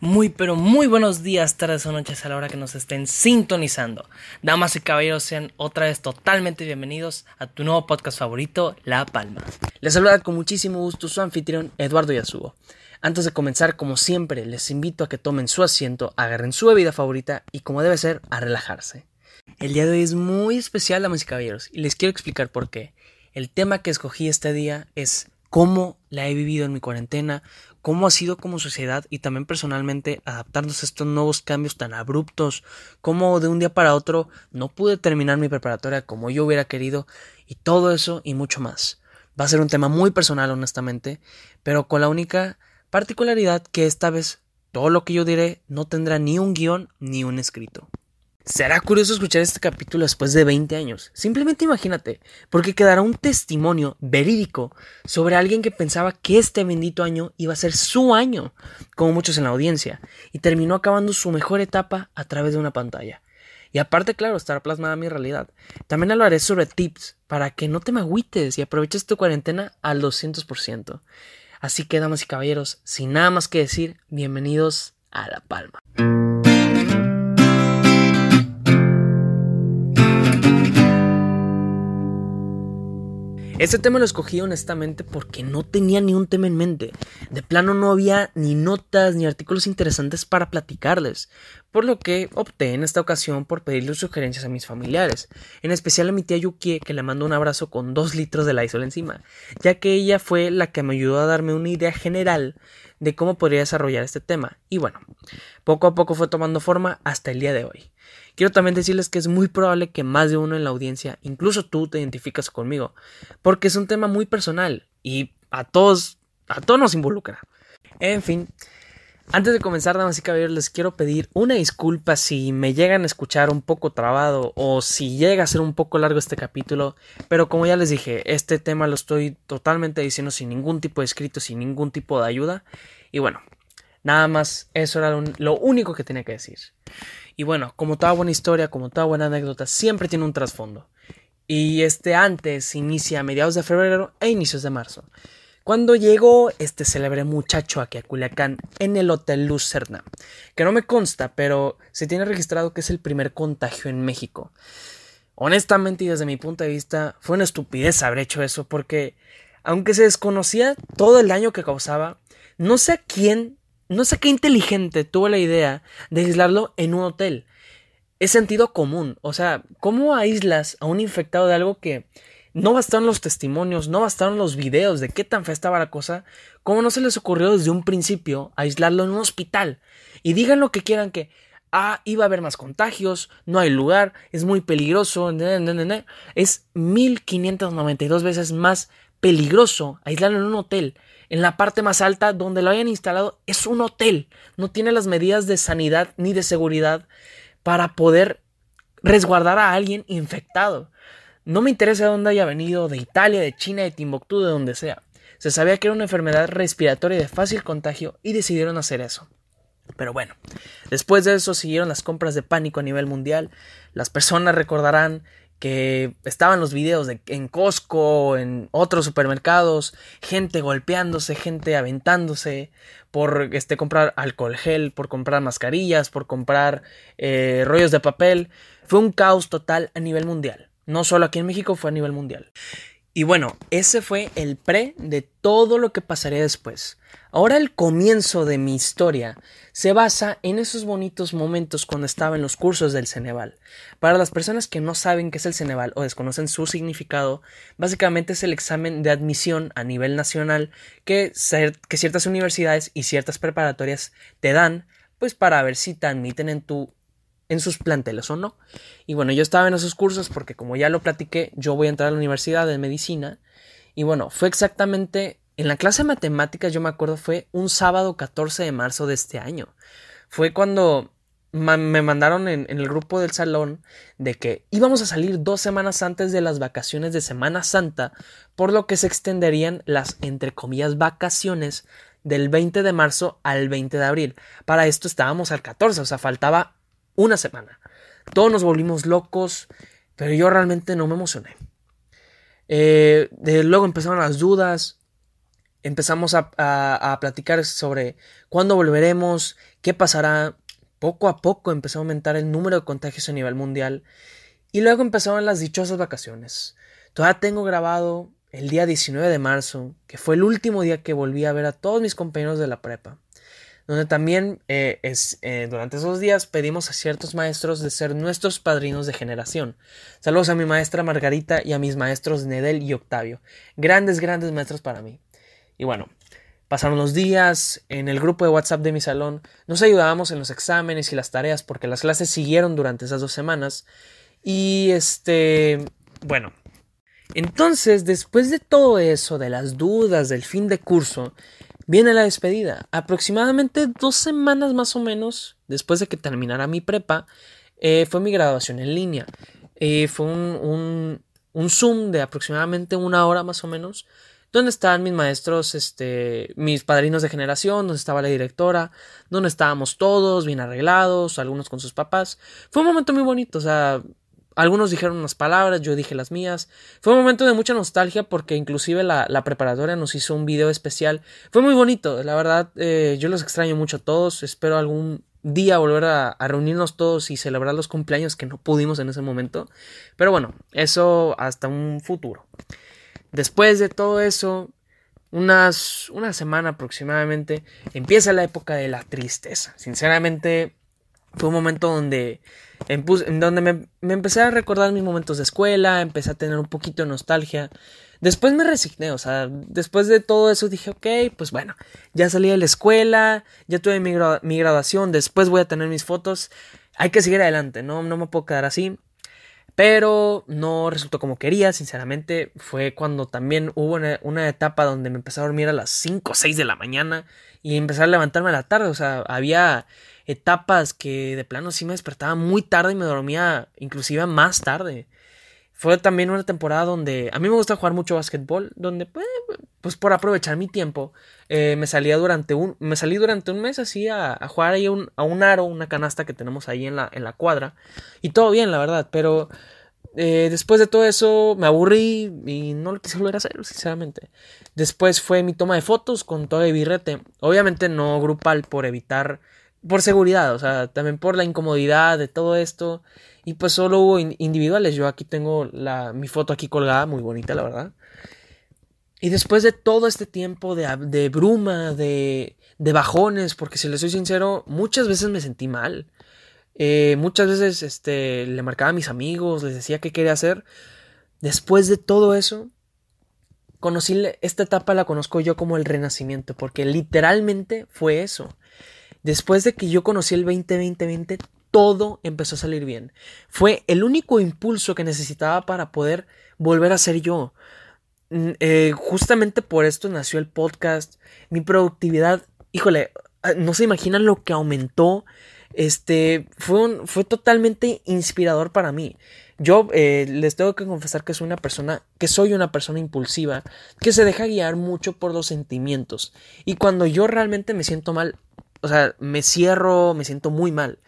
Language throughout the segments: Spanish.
Muy, pero muy buenos días, tardes o noches a la hora que nos estén sintonizando. Damas y caballeros, sean otra vez totalmente bienvenidos a tu nuevo podcast favorito, La Palma. Les saluda con muchísimo gusto su anfitrión, Eduardo Yasugo. Antes de comenzar, como siempre, les invito a que tomen su asiento, agarren su bebida favorita y, como debe ser, a relajarse. El día de hoy es muy especial, damas y caballeros, y les quiero explicar por qué. El tema que escogí este día es cómo la he vivido en mi cuarentena, cómo ha sido como sociedad y también personalmente adaptarnos a estos nuevos cambios tan abruptos, cómo de un día para otro no pude terminar mi preparatoria como yo hubiera querido y todo eso y mucho más. Va a ser un tema muy personal honestamente, pero con la única particularidad que esta vez todo lo que yo diré no tendrá ni un guion ni un escrito. Será curioso escuchar este capítulo después de 20 años. Simplemente imagínate, porque quedará un testimonio verídico sobre alguien que pensaba que este bendito año iba a ser su año, como muchos en la audiencia, y terminó acabando su mejor etapa a través de una pantalla. Y aparte, claro, estará plasmada mi realidad. También hablaré sobre tips para que no te me agüites y aproveches tu cuarentena al 200%. Así que, damas y caballeros, sin nada más que decir, bienvenidos a La Palma. Este tema lo escogí honestamente porque no tenía ni un tema en mente. De plano no había ni notas ni artículos interesantes para platicarles, por lo que opté en esta ocasión por pedirle sugerencias a mis familiares, en especial a mi tía Yuki que le mando un abrazo con dos litros de Lysol encima, ya que ella fue la que me ayudó a darme una idea general de cómo podría desarrollar este tema. Y bueno, poco a poco fue tomando forma hasta el día de hoy. Quiero también decirles que es muy probable que más de uno en la audiencia, incluso tú, te identificas conmigo, porque es un tema muy personal y a todos, a todos nos involucra. En fin, antes de comenzar, damas y caballeros, les quiero pedir una disculpa si me llegan a escuchar un poco trabado o si llega a ser un poco largo este capítulo, pero como ya les dije, este tema lo estoy totalmente diciendo sin ningún tipo de escrito, sin ningún tipo de ayuda, y bueno, nada más, eso era lo único que tenía que decir. Y bueno, como toda buena historia, como toda buena anécdota, siempre tiene un trasfondo. Y este antes inicia a mediados de febrero e inicios de marzo. Cuando llegó este célebre muchacho aquí a Culiacán en el Hotel Lucerna, que no me consta, pero se tiene registrado que es el primer contagio en México. Honestamente y desde mi punto de vista fue una estupidez haber hecho eso porque aunque se desconocía todo el daño que causaba, no sé a quién no sé qué inteligente tuvo la idea de aislarlo en un hotel. Es sentido común. O sea, ¿cómo aíslas a un infectado de algo que no bastaron los testimonios, no bastaron los videos de qué tan fea estaba la cosa? ¿Cómo no se les ocurrió desde un principio aislarlo en un hospital? Y digan lo que quieran que, ah, iba a haber más contagios, no hay lugar, es muy peligroso, es 1592 veces más peligroso aislarlo en un hotel en la parte más alta donde lo hayan instalado es un hotel. No tiene las medidas de sanidad ni de seguridad para poder resguardar a alguien infectado. No me interesa de dónde haya venido, de Italia, de China, de Timbuktu, de donde sea. Se sabía que era una enfermedad respiratoria de fácil contagio y decidieron hacer eso. Pero bueno, después de eso siguieron las compras de pánico a nivel mundial. Las personas recordarán que estaban los videos de, en Costco, en otros supermercados, gente golpeándose, gente aventándose por este, comprar alcohol gel, por comprar mascarillas, por comprar eh, rollos de papel. Fue un caos total a nivel mundial. No solo aquí en México, fue a nivel mundial. Y bueno, ese fue el pre de todo lo que pasaría después. Ahora el comienzo de mi historia se basa en esos bonitos momentos cuando estaba en los cursos del Ceneval. Para las personas que no saben qué es el Ceneval o desconocen su significado, básicamente es el examen de admisión a nivel nacional que, que ciertas universidades y ciertas preparatorias te dan pues para ver si te admiten en tu en sus planteles o no. Y bueno, yo estaba en esos cursos porque como ya lo platiqué, yo voy a entrar a la universidad de medicina. Y bueno, fue exactamente en la clase de matemáticas, yo me acuerdo, fue un sábado 14 de marzo de este año. Fue cuando me mandaron en, en, el grupo del salón de que íbamos a salir dos semanas antes de las vacaciones de Semana Santa, por lo que se extenderían las, entre comillas, vacaciones del 20 de marzo al 20 de abril. Para esto estábamos al 14, o sea, faltaba una semana. Todos nos volvimos locos, pero yo realmente no me emocioné. Eh, luego empezaron las dudas. empezamos a, a, platicar sobre cuándo volveremos, qué pasará. Poco a poco empezó a aumentar el número de contagios a nivel mundial y luego empezaron las dichosas vacaciones. Todavía tengo grabado el día 19 de marzo, que fue el último día que volví a ver a todos mis compañeros de la prepa, donde también eh, es, eh, durante esos días pedimos a ciertos maestros de ser nuestros padrinos de generación. Saludos a mi maestra Margarita y a mis maestros Nedel y Octavio, grandes, grandes maestros para mí. Y bueno, pasaron los días, en el grupo de WhatsApp de mi salón nos ayudábamos en los exámenes y las tareas porque las clases siguieron durante esas dos semanas. Y este, bueno, entonces, después de todo eso, de las dudas del fin de curso, viene la despedida. Aproximadamente dos semanas más o menos después de que terminara mi prepa, eh, fue mi graduación en línea. Eh, fue un, un, Zoom de aproximadamente una hora más o menos, donde estaban mis maestros, este, mis padrinos de generación, donde estaba la directora, donde estábamos todos bien arreglados, algunos con sus papás. Fue un momento muy bonito, o sea, algunos dijeron unas palabras, yo dije las mías. Fue un momento de mucha nostalgia porque inclusive la, preparatoria nos hizo un video especial. Fue muy bonito, la verdad, eh, yo los extraño mucho a todos. Espero algún día volver a, reunirnos todos y celebrar los cumpleaños que no pudimos en ese momento. Pero bueno, eso hasta un futuro. Después de todo eso, unas, una semana aproximadamente, empieza la época de la tristeza. Sinceramente, fue un momento donde, en, donde me, me, empecé a recordar mis momentos de escuela, empecé a tener un poquito de nostalgia. Después me resigné, o sea, después de todo eso dije, ok, pues bueno, ya salí de la escuela, ya tuve mi, mi graduación, después voy a tener mis fotos, hay que seguir adelante, no, no me puedo quedar así. Pero no resultó como quería, sinceramente. Fue cuando también hubo una, etapa donde me empecé a dormir a las 5 o 6 de la mañana y empecé a levantarme a la tarde. O sea, había etapas que de plano sí me despertaba muy tarde y me dormía inclusive más tarde. Fue también una temporada donde a mí me gusta jugar mucho básquetbol, donde pues, pues por aprovechar mi tiempo eh, me salía durante un me salí durante un mes así a, jugar ahí un, a un aro, una canasta que tenemos ahí en la, en la cuadra y todo bien la verdad, pero eh, después de todo eso me aburrí y no lo quise volver a hacer, sinceramente. Después fue mi toma de fotos con todo el birrete. Obviamente no grupal por evitar por seguridad, o sea, también por la incomodidad de todo esto. Y pues solo hubo individuales. Yo aquí tengo la, mi foto aquí colgada, muy bonita, la verdad. Y después de todo este tiempo de, bruma, de, bajones, porque si les soy sincero, muchas veces me sentí mal. Eh, muchas veces este, le marcaba a mis amigos, les decía qué quería hacer. Después de todo eso, conocí esta etapa, la conozco yo como el renacimiento, porque literalmente fue eso. Después de que yo conocí el 2020 todo empezó a salir bien. Fue el único impulso que necesitaba para poder volver a ser yo. Mm, eh, justamente por esto nació el podcast. Mi productividad, híjole, ah, no se imaginan lo que aumentó. Este fue, fue totalmente inspirador para mí. Yo eh, les tengo que confesar que soy una persona, que soy una persona impulsiva, que se deja guiar mucho por los sentimientos. Y cuando yo realmente me siento mal, o sea, me cierro, me siento muy mal.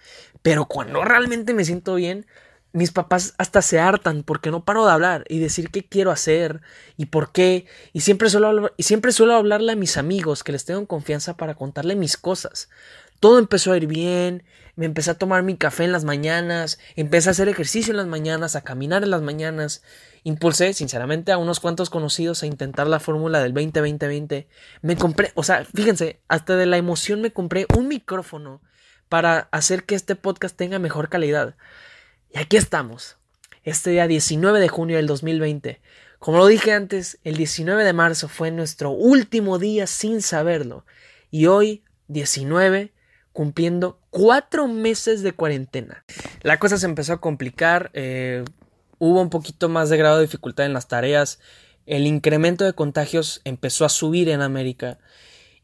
Pero cuando realmente me siento bien, mis papás hasta se hartan porque no paro de hablar y decir qué quiero hacer y por qué. Y siempre suelo, y siempre suelo hablarle a mis amigos que les tengo confianza para contarle mis cosas. Todo empezó a ir bien, me empecé a tomar mi café en las mañanas, empecé a hacer ejercicio en las mañanas, a caminar en las mañanas, impulsé sinceramente a unos cuantos conocidos a intentar la fórmula del 20-20-20. Me compré, o sea, fíjense, hasta de la emoción me compré un micrófono para hacer que este podcast tenga mejor calidad. Y aquí estamos, este día 19 de junio del 2020. Como lo dije antes, el 19 de marzo fue nuestro último día sin saberlo. Y hoy, 19, cumpliendo cuatro meses de cuarentena. La cosa se empezó a complicar, eh, hubo un poquito más de grado de dificultad en las tareas, el incremento de contagios empezó a subir en América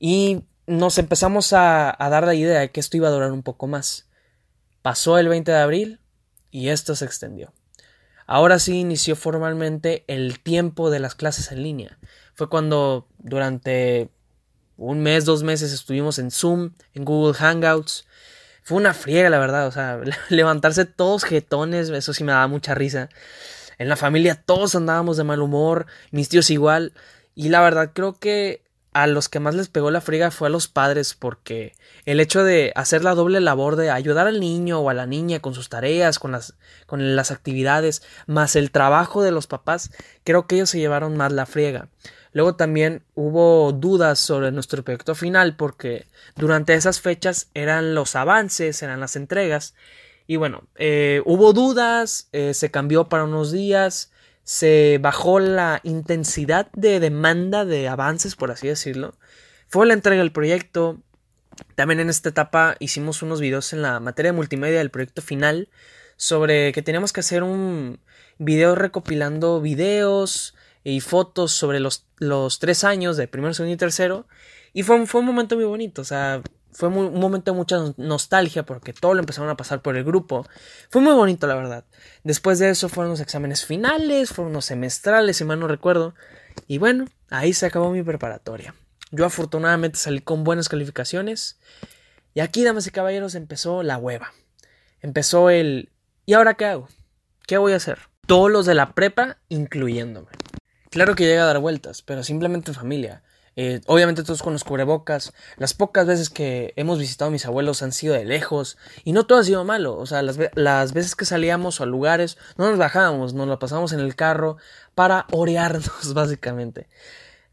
y nos empezamos a, dar la idea de que esto iba a durar un poco más. Pasó el 20 de abril y esto se extendió. Ahora sí inició formalmente el tiempo de las clases en línea. Fue cuando durante un mes, dos meses estuvimos en Zoom, en Google Hangouts. Fue una friega, la verdad. O sea, levantarse todos jetones, eso sí me daba mucha risa. En la familia todos andábamos de mal humor, mis tíos igual. Y la verdad creo que a los que más les pegó la friga fue a los padres porque el hecho de hacer la doble labor de ayudar al niño o a la niña con sus tareas, con las, con las actividades, más el trabajo de los papás, creo que ellos se llevaron más la friega. Luego también hubo dudas sobre nuestro proyecto final porque durante esas fechas eran los avances, eran las entregas. Y bueno, eh, hubo dudas, eh, se cambió para unos días, se bajó la intensidad de demanda de avances, por así decirlo. Fue la entrega del proyecto. También en esta etapa hicimos unos videos en la materia de multimedia del proyecto final sobre que teníamos que hacer un video recopilando videos, y fotos sobre los, los tres años de primero, segundo y tercero. Y fue, fue un momento muy bonito, o sea, fue un momento de mucha nostalgia porque todo lo empezaron a pasar por el grupo. Fue muy bonito, la verdad. Después de eso fueron los exámenes finales, fueron los semestrales, si mal no recuerdo. Y bueno, ahí se acabó mi preparatoria. Yo afortunadamente salí con buenas calificaciones. Y aquí, damas y caballeros, empezó la hueva. Empezó el ¿y ahora qué hago? ¿Qué voy a hacer? Todos los de la prepa, incluyéndome. Claro que llega a dar vueltas, pero simplemente en familia. Eh, obviamente todos con los cubrebocas. Las pocas veces que hemos visitado a mis abuelos han sido de lejos. Y no todo ha sido malo. O sea, las, las veces que salíamos a lugares, no nos bajábamos, nos lo pasábamos en el carro para orearnos, básicamente.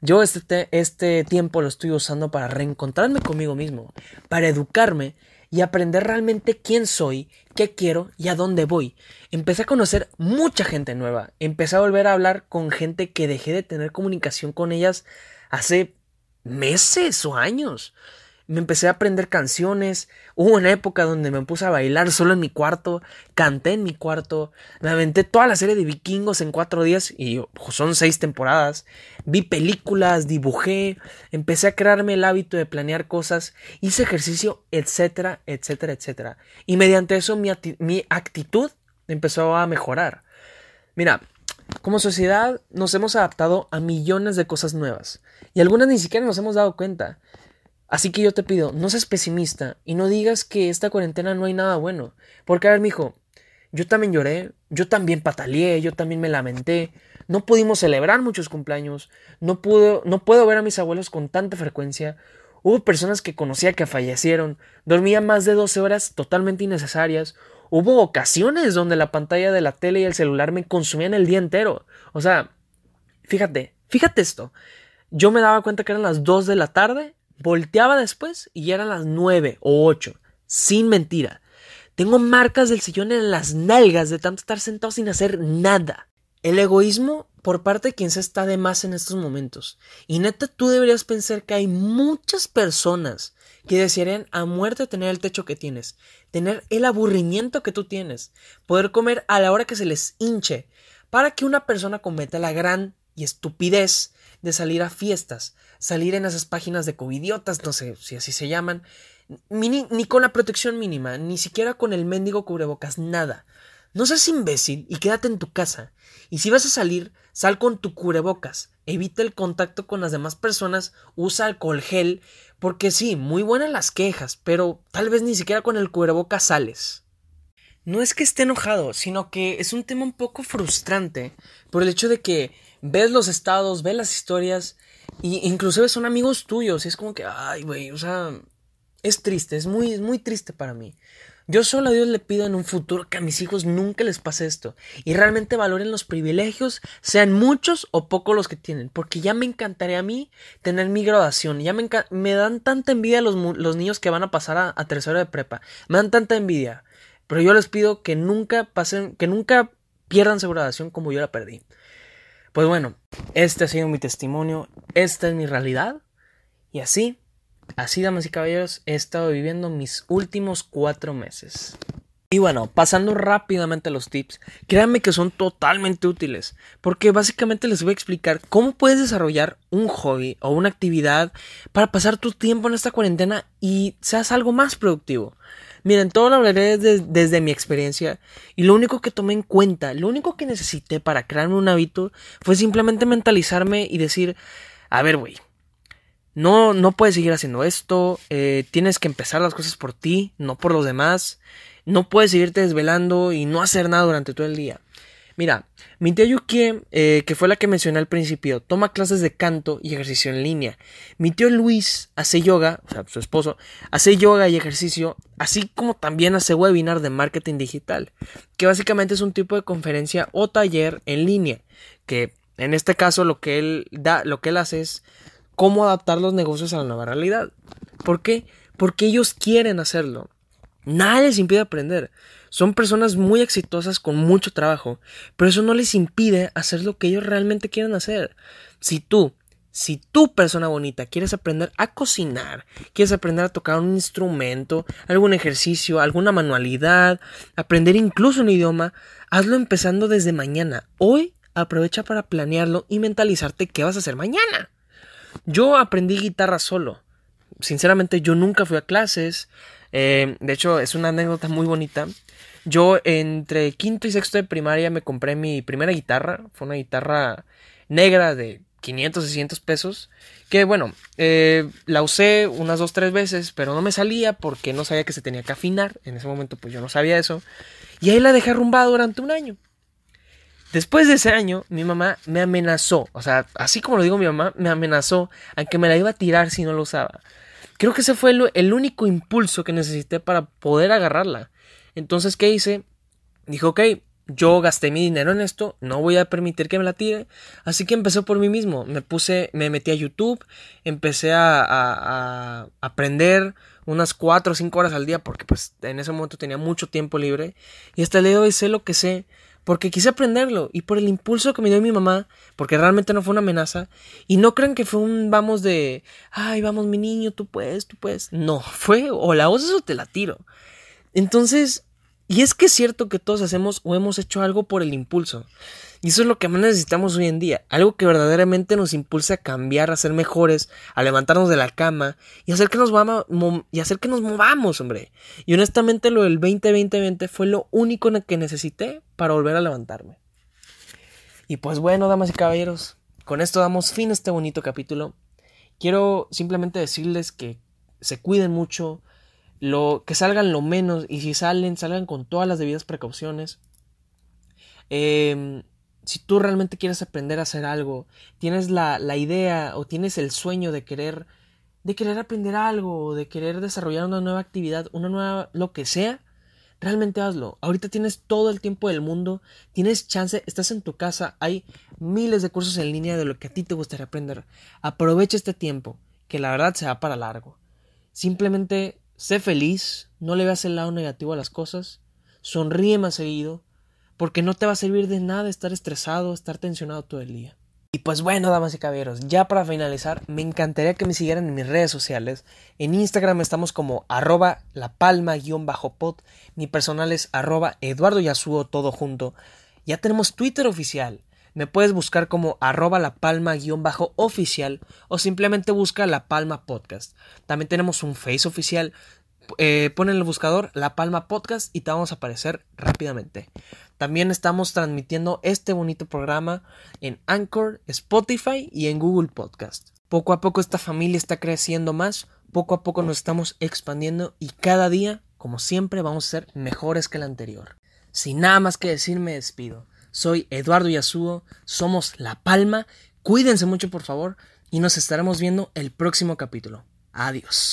Yo este, este tiempo lo estoy usando para reencontrarme conmigo mismo, para educarme y aprender realmente quién soy, qué quiero y a dónde voy. Empecé a conocer mucha gente nueva, empecé a volver a hablar con gente que dejé de tener comunicación con ellas hace meses o años me empecé a aprender canciones. Hubo una época donde me puse a bailar solo en mi cuarto, canté en mi cuarto, me aventé toda la serie de vikingos en cuatro días y son seis temporadas. Vi películas, dibujé, empecé a crearme el hábito de planear cosas, hice ejercicio, etcétera, etcétera, etcétera. Y mediante eso mi, mi actitud empezó a mejorar. Mira, como sociedad nos hemos adaptado a millones de cosas nuevas y algunas ni siquiera nos hemos dado cuenta. Así que yo te pido, no seas pesimista y no digas que esta cuarentena no hay nada bueno. Porque, a ver, mijo, yo también lloré, yo también pataleé, yo también me lamenté. No pudimos celebrar muchos cumpleaños, no, puedo, no puedo ver a mis abuelos con tanta frecuencia. Hubo personas que conocía que fallecieron, dormía más de 12 horas totalmente innecesarias. Hubo ocasiones donde la pantalla de la tele y el celular me consumían el día entero. O sea, fíjate, fíjate esto. Yo me daba cuenta que eran las 2 de la tarde Volteaba después y eran las nueve o ocho. Sin mentira. Tengo marcas del sillón en las nalgas de tanto estar sentado sin hacer nada. El egoísmo por parte de quien se está de más en estos momentos. Y neta, tú deberías pensar que hay muchas personas que desearían a muerte tener el techo que tienes, tener el aburrimiento que tú tienes, poder comer a la hora que se les hinche, para que una persona cometa la gran y estupidez de salir a fiestas, salir en esas páginas de covidiotas, no sé si así se llaman, ni, ni con la protección mínima, ni siquiera con el mendigo cubrebocas, nada. No seas imbécil y quédate en tu casa. Y si vas a salir, sal con tu cubrebocas. Evita el contacto con las demás personas, usa alcohol gel, porque sí, muy buenas las quejas, pero tal vez ni siquiera con el cubrebocas sales. No es que esté enojado, sino que es un tema un poco frustrante por el hecho de que ves los estados, ves las historias y inclusive son amigos tuyos. Y es como que, ay, güey, o sea, es triste, es muy, muy triste para mí. Yo solo a Dios le pido en un futuro que a mis hijos nunca les pase esto y realmente valoren los privilegios, sean muchos o pocos los que tienen, porque ya me encantaría a mí tener mi graduación, ya me, dan tanta envidia los, los, niños que van a pasar a, a tercero de prepa, me dan tanta envidia, pero yo les pido que nunca pasen, que nunca pierdan su graduación como yo la perdí. Pues bueno, este ha sido mi testimonio, esta es mi realidad. Y así, así damas y caballeros, he estado viviendo mis últimos cuatro meses. Y bueno, pasando rápidamente a los tips, créanme que son totalmente útiles, porque básicamente les voy a explicar cómo puedes desarrollar un hobby o una actividad para pasar tu tiempo en esta cuarentena y seas algo más productivo. Miren, todo lo hablaré desde, mi experiencia y lo único que tomé en cuenta, lo único que necesité para crearme un hábito fue simplemente mentalizarme y decir, a ver, güey, no, no puedes seguir haciendo esto, eh, tienes que empezar las cosas por ti, no por los demás, no puedes seguirte desvelando y no hacer nada durante todo el día. Mira, mi tía Yuki, eh, que fue la que mencioné al principio, toma clases de canto y ejercicio en línea. Mi tío Luis hace yoga, o sea, su esposo, hace yoga y ejercicio, así como también hace webinar de marketing digital, que básicamente es un tipo de conferencia o taller en línea, que en este caso lo que él da, lo que él hace es cómo adaptar los negocios a la nueva realidad. ¿Por qué? Porque ellos quieren hacerlo. Nadie les impide aprender. Son personas muy exitosas con mucho trabajo, pero eso no les impide hacer lo que ellos realmente quieren hacer. Si tú, si tú persona bonita quieres aprender a cocinar, quieres aprender a tocar un instrumento, algún ejercicio, alguna manualidad, aprender incluso un idioma, hazlo empezando desde mañana. Hoy aprovecha para planearlo y mentalizarte qué vas a hacer mañana. Yo aprendí guitarra solo. Sinceramente yo nunca fui a clases. Eh, de hecho es una anécdota muy bonita. Yo entre quinto y sexto de primaria me compré mi primera guitarra. Fue una guitarra negra de 500, 600 pesos. Que bueno, eh, la usé unas dos, tres veces, pero no me salía porque no sabía que se tenía que afinar. En ese momento pues yo no sabía eso. Y ahí la dejé arrumbada durante un año. Después de ese año, mi mamá me amenazó. O sea, así como lo digo mi mamá, me amenazó a que me la iba a tirar si no lo usaba. Creo que ese fue el único impulso que necesité para poder agarrarla. Entonces, ¿qué hice? Dijo, ok, yo gasté mi dinero en esto, no voy a permitir que me la tire. Así que empecé por mí mismo. Me puse, me metí a YouTube, empecé a, aprender unas 4 o 5 horas al día porque pues en ese momento tenía mucho tiempo libre. Y hasta el día de hoy sé lo que sé porque quise aprenderlo y por el impulso que me dio mi mamá, porque realmente no fue una amenaza. Y no crean que fue un vamos de, ay, vamos mi niño, tú puedes, tú puedes. No, fue o la usas o te la tiro. Entonces, y es que es cierto que todos hacemos o hemos hecho algo por el impulso. Y eso es lo que más necesitamos hoy en día. Algo que verdaderamente nos impulse a cambiar, a ser mejores, a levantarnos de la cama y hacer que nos, y hacer que nos movamos, hombre. Y honestamente lo del 2020 fue lo único que necesité para volver a levantarme. Y pues bueno, damas y caballeros, con esto damos fin a este bonito capítulo. Quiero simplemente decirles que se cuiden mucho, lo, que salgan lo menos y si salen, salgan con todas las debidas precauciones. Eh, si tú realmente quieres aprender a hacer algo, tienes la, la, idea o tienes el sueño de querer, de querer aprender algo, de querer desarrollar una nueva actividad, una nueva, lo que sea, realmente hazlo. Ahorita tienes todo el tiempo del mundo, tienes chance, estás en tu casa, hay miles de cursos en línea de lo que a ti te gustaría aprender. Aprovecha este tiempo, que la verdad se va para largo. Simplemente sé feliz, no le veas el lado negativo a las cosas, sonríe más seguido, porque no te va a servir de nada estar estresado, estar tensionado todo el día. Y pues bueno, damas y caballeros, ya para finalizar, me encantaría que me siguieran en mis redes sociales. En Instagram estamos como arroba la palma-pod, mi personal es arroba Eduardo Yasuo todo junto. Ya tenemos Twitter oficial. Me puedes buscar como arroba la palma-oficial o simplemente busca la palma podcast. También tenemos un face oficial eh, pon en el buscador La Palma Podcast y te vamos a aparecer rápidamente. También estamos transmitiendo este bonito programa en Anchor, Spotify y en Google Podcast. Poco a poco esta familia está creciendo más, poco a poco nos estamos expandiendo y cada día, como siempre, vamos a ser mejores que el anterior. Sin nada más que decir, me despido. Soy Eduardo Yasuo, somos La Palma, cuídense mucho por favor y nos estaremos viendo el próximo capítulo. Adiós.